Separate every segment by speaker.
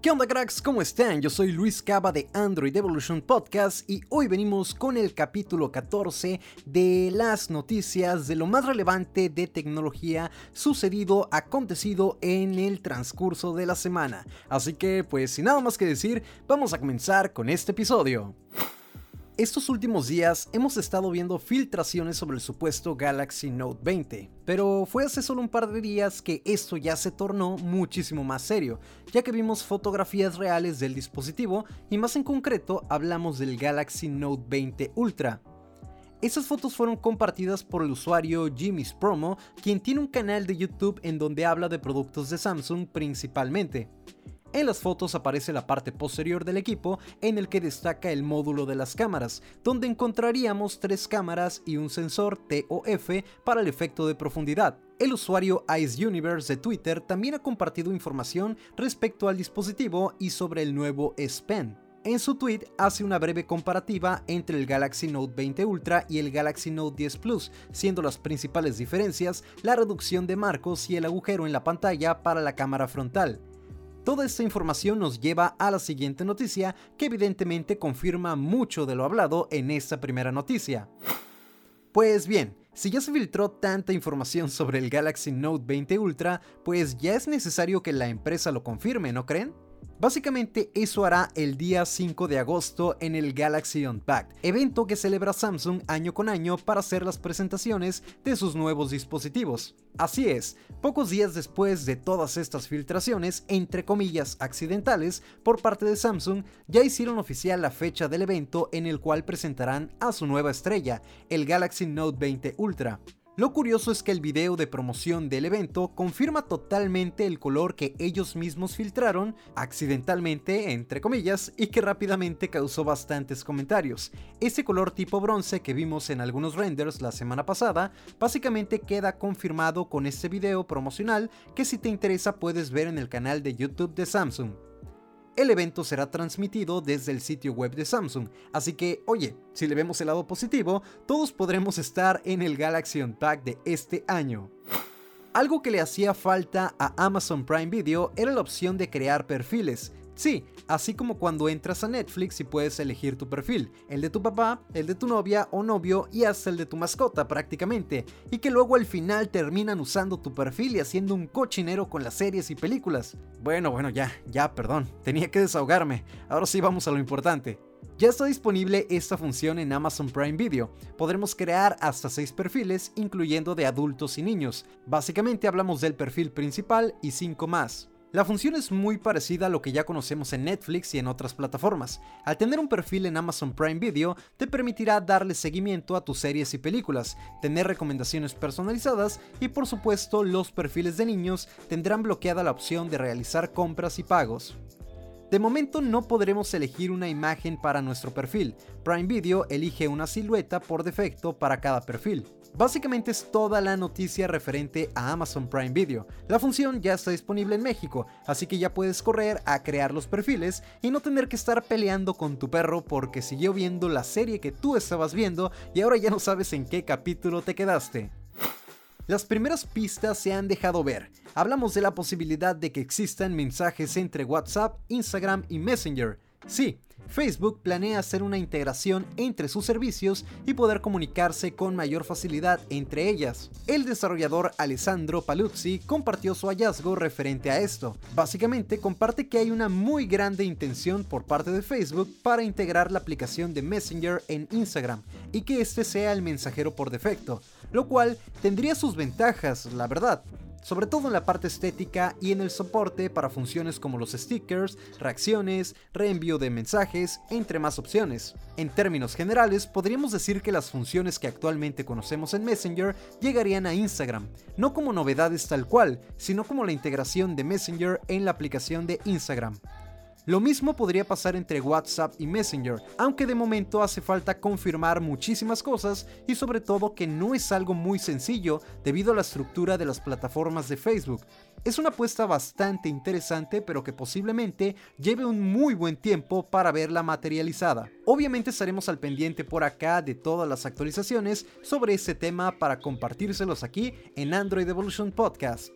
Speaker 1: ¿Qué onda cracks? ¿Cómo están? Yo soy Luis Cava de Android Evolution Podcast y hoy venimos con el capítulo 14 de las noticias de lo más relevante de tecnología sucedido, acontecido en el transcurso de la semana. Así que pues sin nada más que decir, vamos a comenzar con este episodio. Estos últimos días hemos estado viendo filtraciones sobre el supuesto Galaxy Note 20, pero fue hace solo un par de días que esto ya se tornó muchísimo más serio, ya que vimos fotografías reales del dispositivo y más en concreto hablamos del Galaxy Note 20 Ultra. Esas fotos fueron compartidas por el usuario Jimmy's Promo, quien tiene un canal de YouTube en donde habla de productos de Samsung principalmente. En las fotos aparece la parte posterior del equipo en el que destaca el módulo de las cámaras, donde encontraríamos tres cámaras y un sensor TOF para el efecto de profundidad. El usuario Ice Universe de Twitter también ha compartido información respecto al dispositivo y sobre el nuevo S Pen. En su tweet hace una breve comparativa entre el Galaxy Note 20 Ultra y el Galaxy Note 10 Plus, siendo las principales diferencias la reducción de marcos y el agujero en la pantalla para la cámara frontal. Toda esta información nos lleva a la siguiente noticia que evidentemente confirma mucho de lo hablado en esta primera noticia. Pues bien, si ya se filtró tanta información sobre el Galaxy Note 20 Ultra, pues ya es necesario que la empresa lo confirme, ¿no creen? Básicamente eso hará el día 5 de agosto en el Galaxy Unpacked, evento que celebra Samsung año con año para hacer las presentaciones de sus nuevos dispositivos. Así es, pocos días después de todas estas filtraciones, entre comillas accidentales, por parte de Samsung, ya hicieron oficial la fecha del evento en el cual presentarán a su nueva estrella, el Galaxy Note 20 Ultra. Lo curioso es que el video de promoción del evento confirma totalmente el color que ellos mismos filtraron, accidentalmente, entre comillas, y que rápidamente causó bastantes comentarios. Ese color tipo bronce que vimos en algunos renders la semana pasada, básicamente queda confirmado con este video promocional que si te interesa puedes ver en el canal de YouTube de Samsung. El evento será transmitido desde el sitio web de Samsung, así que, oye, si le vemos el lado positivo, todos podremos estar en el Galaxy Unpacked de este año. Algo que le hacía falta a Amazon Prime Video era la opción de crear perfiles, Sí, así como cuando entras a Netflix y puedes elegir tu perfil, el de tu papá, el de tu novia o novio y hasta el de tu mascota prácticamente, y que luego al final terminan usando tu perfil y haciendo un cochinero con las series y películas. Bueno, bueno, ya, ya, perdón, tenía que desahogarme, ahora sí vamos a lo importante. Ya está disponible esta función en Amazon Prime Video. Podremos crear hasta 6 perfiles, incluyendo de adultos y niños. Básicamente hablamos del perfil principal y 5 más. La función es muy parecida a lo que ya conocemos en Netflix y en otras plataformas. Al tener un perfil en Amazon Prime Video, te permitirá darle seguimiento a tus series y películas, tener recomendaciones personalizadas y por supuesto los perfiles de niños tendrán bloqueada la opción de realizar compras y pagos. De momento no podremos elegir una imagen para nuestro perfil, Prime Video elige una silueta por defecto para cada perfil. Básicamente es toda la noticia referente a Amazon Prime Video. La función ya está disponible en México, así que ya puedes correr a crear los perfiles y no tener que estar peleando con tu perro porque siguió viendo la serie que tú estabas viendo y ahora ya no sabes en qué capítulo te quedaste. Las primeras pistas se han dejado ver. Hablamos de la posibilidad de que existan mensajes entre WhatsApp, Instagram y Messenger. Sí, Facebook planea hacer una integración entre sus servicios y poder comunicarse con mayor facilidad entre ellas. El desarrollador Alessandro Paluzzi compartió su hallazgo referente a esto. Básicamente comparte que hay una muy grande intención por parte de Facebook para integrar la aplicación de Messenger en Instagram y que este sea el mensajero por defecto, lo cual tendría sus ventajas, la verdad sobre todo en la parte estética y en el soporte para funciones como los stickers, reacciones, reenvío de mensajes, entre más opciones. En términos generales, podríamos decir que las funciones que actualmente conocemos en Messenger llegarían a Instagram, no como novedades tal cual, sino como la integración de Messenger en la aplicación de Instagram. Lo mismo podría pasar entre WhatsApp y Messenger, aunque de momento hace falta confirmar muchísimas cosas y sobre todo que no es algo muy sencillo debido a la estructura de las plataformas de Facebook. Es una apuesta bastante interesante pero que posiblemente lleve un muy buen tiempo para verla materializada. Obviamente estaremos al pendiente por acá de todas las actualizaciones sobre este tema para compartírselos aquí en Android Evolution Podcast.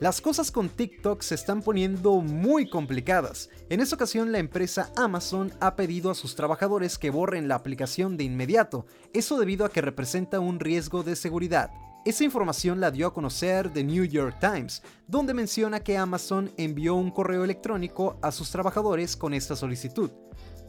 Speaker 1: Las cosas con TikTok se están poniendo muy complicadas. En esta ocasión la empresa Amazon ha pedido a sus trabajadores que borren la aplicación de inmediato, eso debido a que representa un riesgo de seguridad. Esa información la dio a conocer The New York Times, donde menciona que Amazon envió un correo electrónico a sus trabajadores con esta solicitud.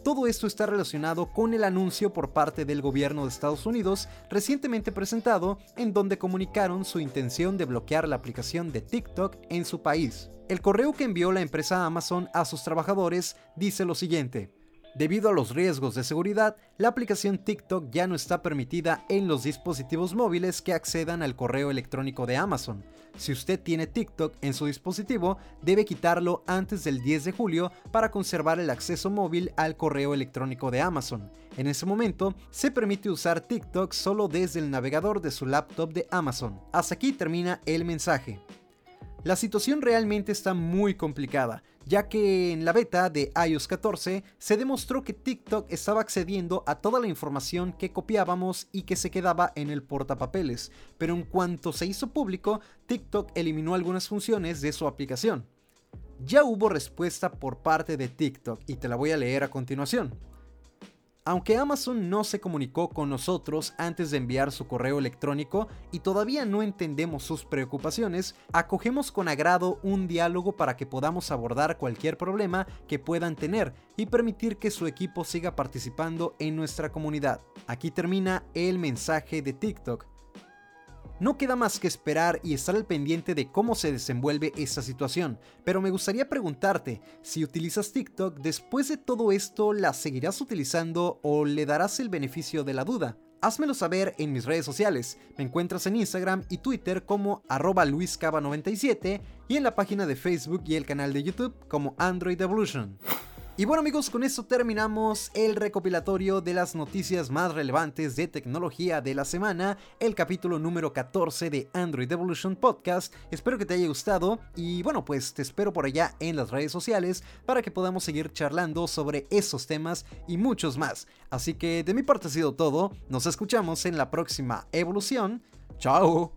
Speaker 1: Todo esto está relacionado con el anuncio por parte del gobierno de Estados Unidos recientemente presentado en donde comunicaron su intención de bloquear la aplicación de TikTok en su país. El correo que envió la empresa Amazon a sus trabajadores dice lo siguiente. Debido a los riesgos de seguridad, la aplicación TikTok ya no está permitida en los dispositivos móviles que accedan al correo electrónico de Amazon. Si usted tiene TikTok en su dispositivo, debe quitarlo antes del 10 de julio para conservar el acceso móvil al correo electrónico de Amazon. En ese momento, se permite usar TikTok solo desde el navegador de su laptop de Amazon. Hasta aquí termina el mensaje. La situación realmente está muy complicada, ya que en la beta de iOS 14 se demostró que TikTok estaba accediendo a toda la información que copiábamos y que se quedaba en el portapapeles, pero en cuanto se hizo público, TikTok eliminó algunas funciones de su aplicación. Ya hubo respuesta por parte de TikTok y te la voy a leer a continuación. Aunque Amazon no se comunicó con nosotros antes de enviar su correo electrónico y todavía no entendemos sus preocupaciones, acogemos con agrado un diálogo para que podamos abordar cualquier problema que puedan tener y permitir que su equipo siga participando en nuestra comunidad. Aquí termina el mensaje de TikTok. No queda más que esperar y estar al pendiente de cómo se desenvuelve esta situación, pero me gustaría preguntarte, si utilizas TikTok, después de todo esto, ¿la seguirás utilizando o le darás el beneficio de la duda? Házmelo saber en mis redes sociales. Me encuentras en Instagram y Twitter como arroba luiscaba97 y en la página de Facebook y el canal de YouTube como Android Evolution. Y bueno amigos, con esto terminamos el recopilatorio de las noticias más relevantes de tecnología de la semana, el capítulo número 14 de Android Evolution Podcast. Espero que te haya gustado y bueno, pues te espero por allá en las redes sociales para que podamos seguir charlando sobre esos temas y muchos más. Así que de mi parte ha sido todo, nos escuchamos en la próxima evolución. Chao.